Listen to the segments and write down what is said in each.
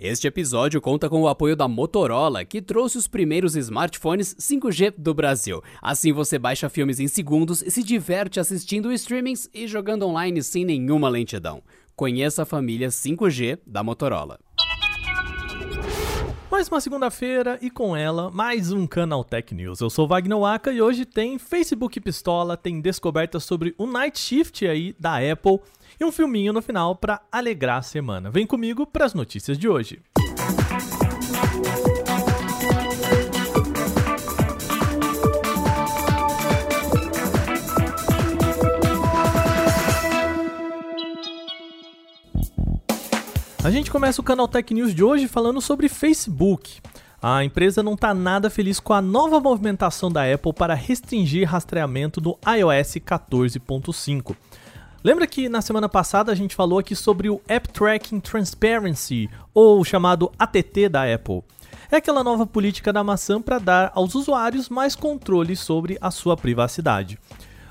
Este episódio conta com o apoio da Motorola, que trouxe os primeiros smartphones 5G do Brasil. Assim você baixa filmes em segundos e se diverte assistindo streamings e jogando online sem nenhuma lentidão. Conheça a família 5G da Motorola. Mais uma segunda-feira e com ela mais um Canal Tech News. Eu sou Wagner Waka e hoje tem Facebook Pistola, tem descobertas sobre o Night Shift aí da Apple e um filminho no final para alegrar a semana. Vem comigo para as notícias de hoje. A gente começa o canal Tech News de hoje falando sobre Facebook. A empresa não está nada feliz com a nova movimentação da Apple para restringir rastreamento do iOS 14.5. Lembra que na semana passada a gente falou aqui sobre o App Tracking Transparency, ou chamado ATT da Apple? É aquela nova política da maçã para dar aos usuários mais controle sobre a sua privacidade.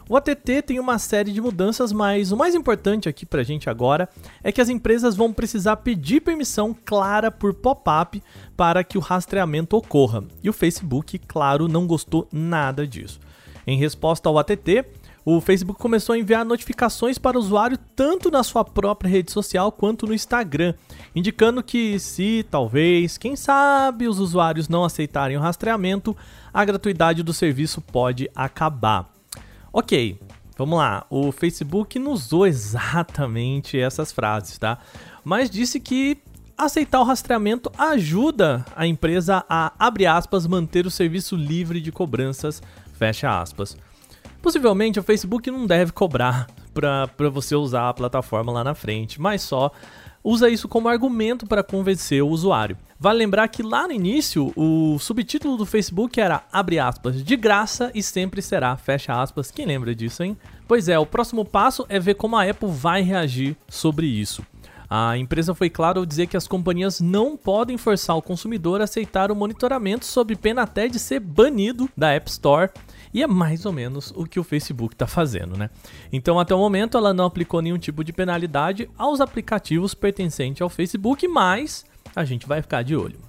O ATT tem uma série de mudanças, mas o mais importante aqui para a gente agora é que as empresas vão precisar pedir permissão clara por pop-up para que o rastreamento ocorra. E o Facebook, claro, não gostou nada disso. Em resposta ao ATT, o Facebook começou a enviar notificações para o usuário tanto na sua própria rede social quanto no Instagram, indicando que se talvez, quem sabe, os usuários não aceitarem o rastreamento, a gratuidade do serviço pode acabar. Ok, vamos lá. O Facebook não usou exatamente essas frases, tá? Mas disse que aceitar o rastreamento ajuda a empresa a, abre aspas, manter o serviço livre de cobranças, fecha aspas. Possivelmente o Facebook não deve cobrar para você usar a plataforma lá na frente, mas só usa isso como argumento para convencer o usuário. Vale lembrar que lá no início o subtítulo do Facebook era abre aspas de graça e sempre será fecha aspas. Quem lembra disso, hein? Pois é, o próximo passo é ver como a Apple vai reagir sobre isso. A empresa foi clara ao dizer que as companhias não podem forçar o consumidor a aceitar o monitoramento sob pena até de ser banido da App Store e é mais ou menos o que o Facebook está fazendo, né? Então, até o momento, ela não aplicou nenhum tipo de penalidade aos aplicativos pertencentes ao Facebook, mas a gente vai ficar de olho.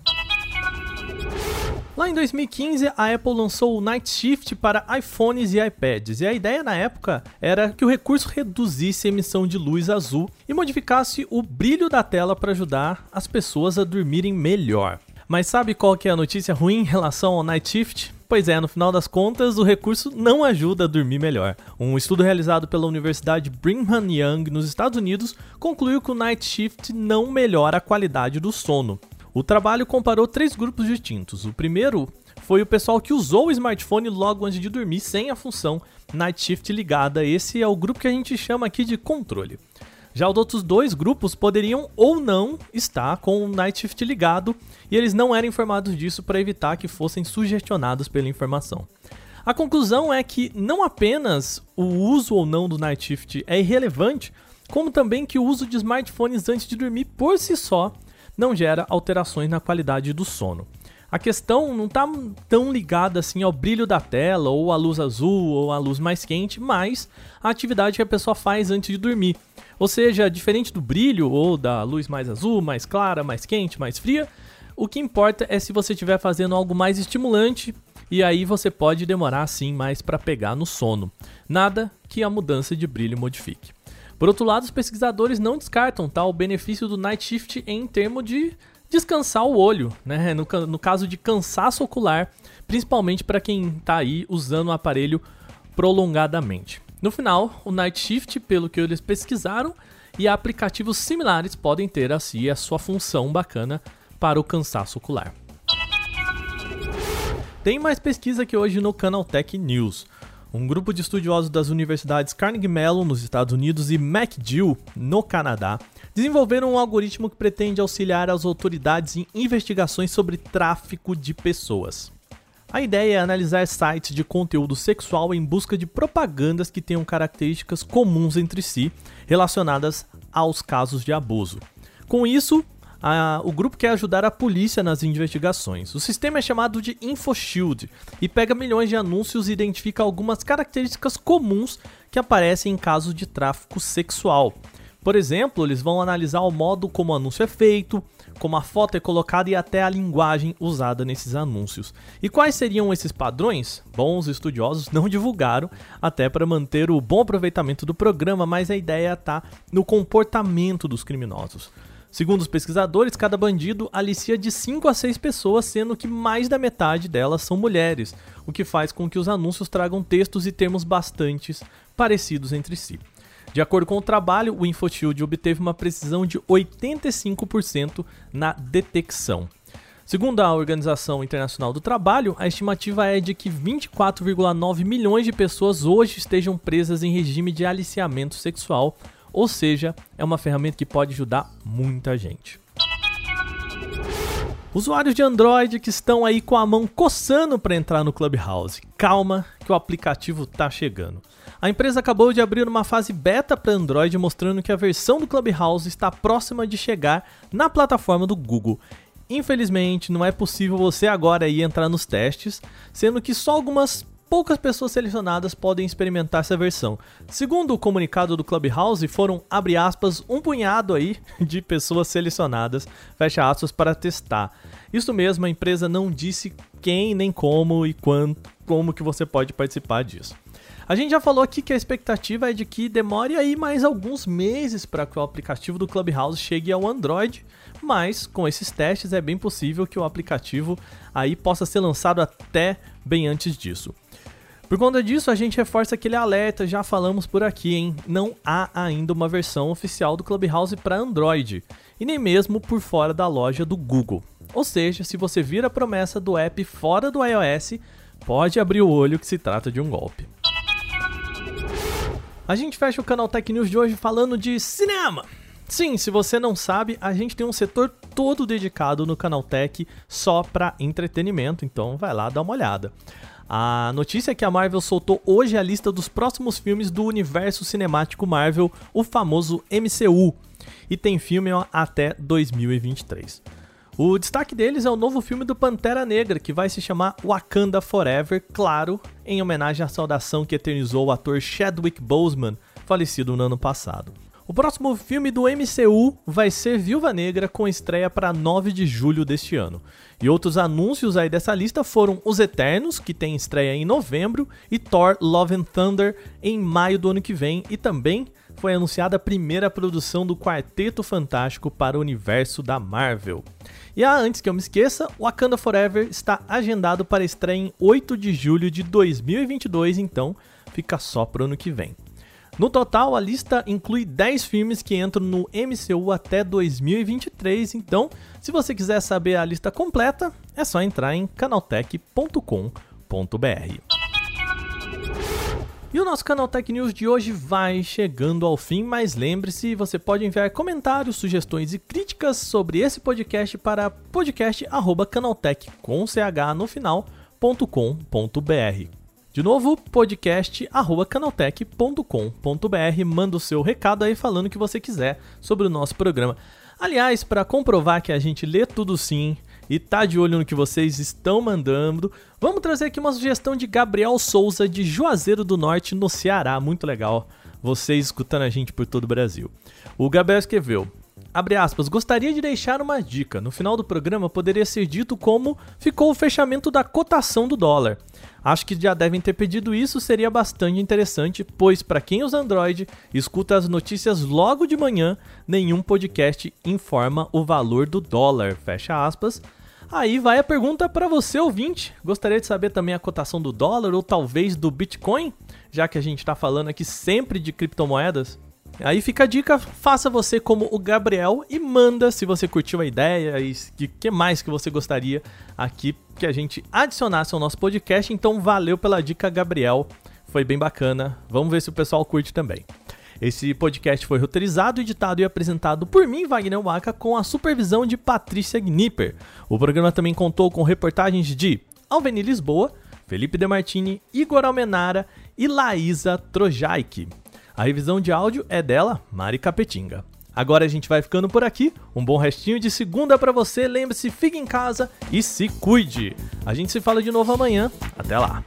Lá em 2015, a Apple lançou o Night Shift para iPhones e iPads, e a ideia na época era que o recurso reduzisse a emissão de luz azul e modificasse o brilho da tela para ajudar as pessoas a dormirem melhor. Mas sabe qual que é a notícia ruim em relação ao Night Shift? Pois é, no final das contas, o recurso não ajuda a dormir melhor. Um estudo realizado pela Universidade Brigham Young nos Estados Unidos concluiu que o night shift não melhora a qualidade do sono. O trabalho comparou três grupos distintos. O primeiro foi o pessoal que usou o smartphone logo antes de dormir sem a função Night Shift ligada. Esse é o grupo que a gente chama aqui de controle. Já os outros dois grupos poderiam ou não estar com o Night Shift ligado e eles não eram informados disso para evitar que fossem sugestionados pela informação. A conclusão é que não apenas o uso ou não do Night Shift é irrelevante, como também que o uso de smartphones antes de dormir por si só não gera alterações na qualidade do sono. A questão não está tão ligada assim ao brilho da tela, ou à luz azul, ou à luz mais quente, mas a atividade que a pessoa faz antes de dormir. Ou seja, diferente do brilho ou da luz mais azul, mais clara, mais quente, mais fria, o que importa é se você estiver fazendo algo mais estimulante e aí você pode demorar assim mais para pegar no sono. Nada que a mudança de brilho modifique. Por outro lado, os pesquisadores não descartam tá, o benefício do night shift em termos de descansar o olho, né? No, no caso de cansaço ocular, principalmente para quem está aí usando o aparelho prolongadamente. No final, o Night Shift, pelo que eles pesquisaram, e aplicativos similares podem ter assim a sua função bacana para o cansaço ocular. Tem mais pesquisa aqui hoje no Canaltech News. Um grupo de estudiosos das universidades Carnegie Mellon nos Estados Unidos e McGill no Canadá desenvolveram um algoritmo que pretende auxiliar as autoridades em investigações sobre tráfico de pessoas. A ideia é analisar sites de conteúdo sexual em busca de propagandas que tenham características comuns entre si relacionadas aos casos de abuso. Com isso, a, o grupo quer ajudar a polícia nas investigações. O sistema é chamado de InfoShield e pega milhões de anúncios e identifica algumas características comuns que aparecem em casos de tráfico sexual. Por exemplo, eles vão analisar o modo como o anúncio é feito, como a foto é colocada e até a linguagem usada nesses anúncios. E quais seriam esses padrões? Bom, os estudiosos não divulgaram, até para manter o bom aproveitamento do programa, mas a ideia está no comportamento dos criminosos. Segundo os pesquisadores, cada bandido alicia de 5 a 6 pessoas, sendo que mais da metade delas são mulheres, o que faz com que os anúncios tragam textos e termos bastantes parecidos entre si. De acordo com o trabalho, o InfoShield obteve uma precisão de 85% na detecção. Segundo a Organização Internacional do Trabalho, a estimativa é de que 24,9 milhões de pessoas hoje estejam presas em regime de aliciamento sexual, ou seja, é uma ferramenta que pode ajudar muita gente. Usuários de Android que estão aí com a mão coçando para entrar no Clubhouse. Calma, que o aplicativo está chegando. A empresa acabou de abrir uma fase beta para Android mostrando que a versão do Clubhouse está próxima de chegar na plataforma do Google. Infelizmente, não é possível você agora ir entrar nos testes, sendo que só algumas poucas pessoas selecionadas podem experimentar essa versão. Segundo o comunicado do Clubhouse, foram, abre aspas, um punhado aí de pessoas selecionadas, fecha aspas, para testar. Isso mesmo, a empresa não disse quem, nem como e quando, como que você pode participar disso. A gente já falou aqui que a expectativa é de que demore aí mais alguns meses para que o aplicativo do Clubhouse chegue ao Android, mas com esses testes é bem possível que o aplicativo aí possa ser lançado até bem antes disso. Por conta disso, a gente reforça aquele alerta, já falamos por aqui, hein? Não há ainda uma versão oficial do Clubhouse para Android, e nem mesmo por fora da loja do Google. Ou seja, se você vir a promessa do app fora do iOS, pode abrir o olho que se trata de um golpe. A gente fecha o canal Tech News de hoje falando de cinema. Sim, se você não sabe, a gente tem um setor todo dedicado no canal Tech só para entretenimento, então vai lá dar uma olhada. A notícia é que a Marvel soltou hoje a lista dos próximos filmes do universo cinemático Marvel, o famoso MCU, e tem filme até 2023. O destaque deles é o novo filme do Pantera Negra, que vai se chamar Wakanda Forever, claro, em homenagem à saudação que eternizou o ator Chadwick Boseman, falecido no ano passado. O próximo filme do MCU vai ser Viúva Negra, com estreia para 9 de julho deste ano. E outros anúncios aí dessa lista foram Os Eternos, que tem estreia em novembro, e Thor Love and Thunder em maio do ano que vem, e também foi anunciada a primeira produção do Quarteto Fantástico para o universo da Marvel. E ah, antes que eu me esqueça, Wakanda Forever está agendado para estreia em 8 de julho de 2022, então fica só para o ano que vem. No total, a lista inclui 10 filmes que entram no MCU até 2023, então, se você quiser saber a lista completa, é só entrar em canaltech.com.br. E o nosso Canal Tech News de hoje vai chegando ao fim, mas lembre-se, você pode enviar comentários, sugestões e críticas sobre esse podcast para podcast@canaltech com ch no final.com.br. De novo, podcast canaltech.com.br. Manda o seu recado aí falando o que você quiser sobre o nosso programa. Aliás, para comprovar que a gente lê tudo sim e tá de olho no que vocês estão mandando, vamos trazer aqui uma sugestão de Gabriel Souza de Juazeiro do Norte, no Ceará. Muito legal vocês escutando a gente por todo o Brasil. O Gabriel escreveu: Abre aspas, gostaria de deixar uma dica. No final do programa poderia ser dito como ficou o fechamento da cotação do dólar. Acho que já devem ter pedido isso, seria bastante interessante, pois para quem usa Android, escuta as notícias logo de manhã, nenhum podcast informa o valor do dólar. Fecha aspas. Aí vai a pergunta para você ouvinte. Gostaria de saber também a cotação do dólar ou talvez do Bitcoin, já que a gente está falando aqui sempre de criptomoedas? Aí fica a dica, faça você como o Gabriel e manda se você curtiu a ideia e o que mais que você gostaria aqui que a gente adicionasse ao nosso podcast. Então valeu pela dica, Gabriel. Foi bem bacana. Vamos ver se o pessoal curte também. Esse podcast foi roteirizado, editado e apresentado por mim, Wagner Waka, com a supervisão de Patrícia Gnipper. O programa também contou com reportagens de Alveni Lisboa, Felipe Demartini, Igor Almenara e Laísa Trojaik. A revisão de áudio é dela, Mari Capetinga. Agora a gente vai ficando por aqui. Um bom restinho de segunda para você. Lembre-se, fique em casa e se cuide. A gente se fala de novo amanhã. Até lá.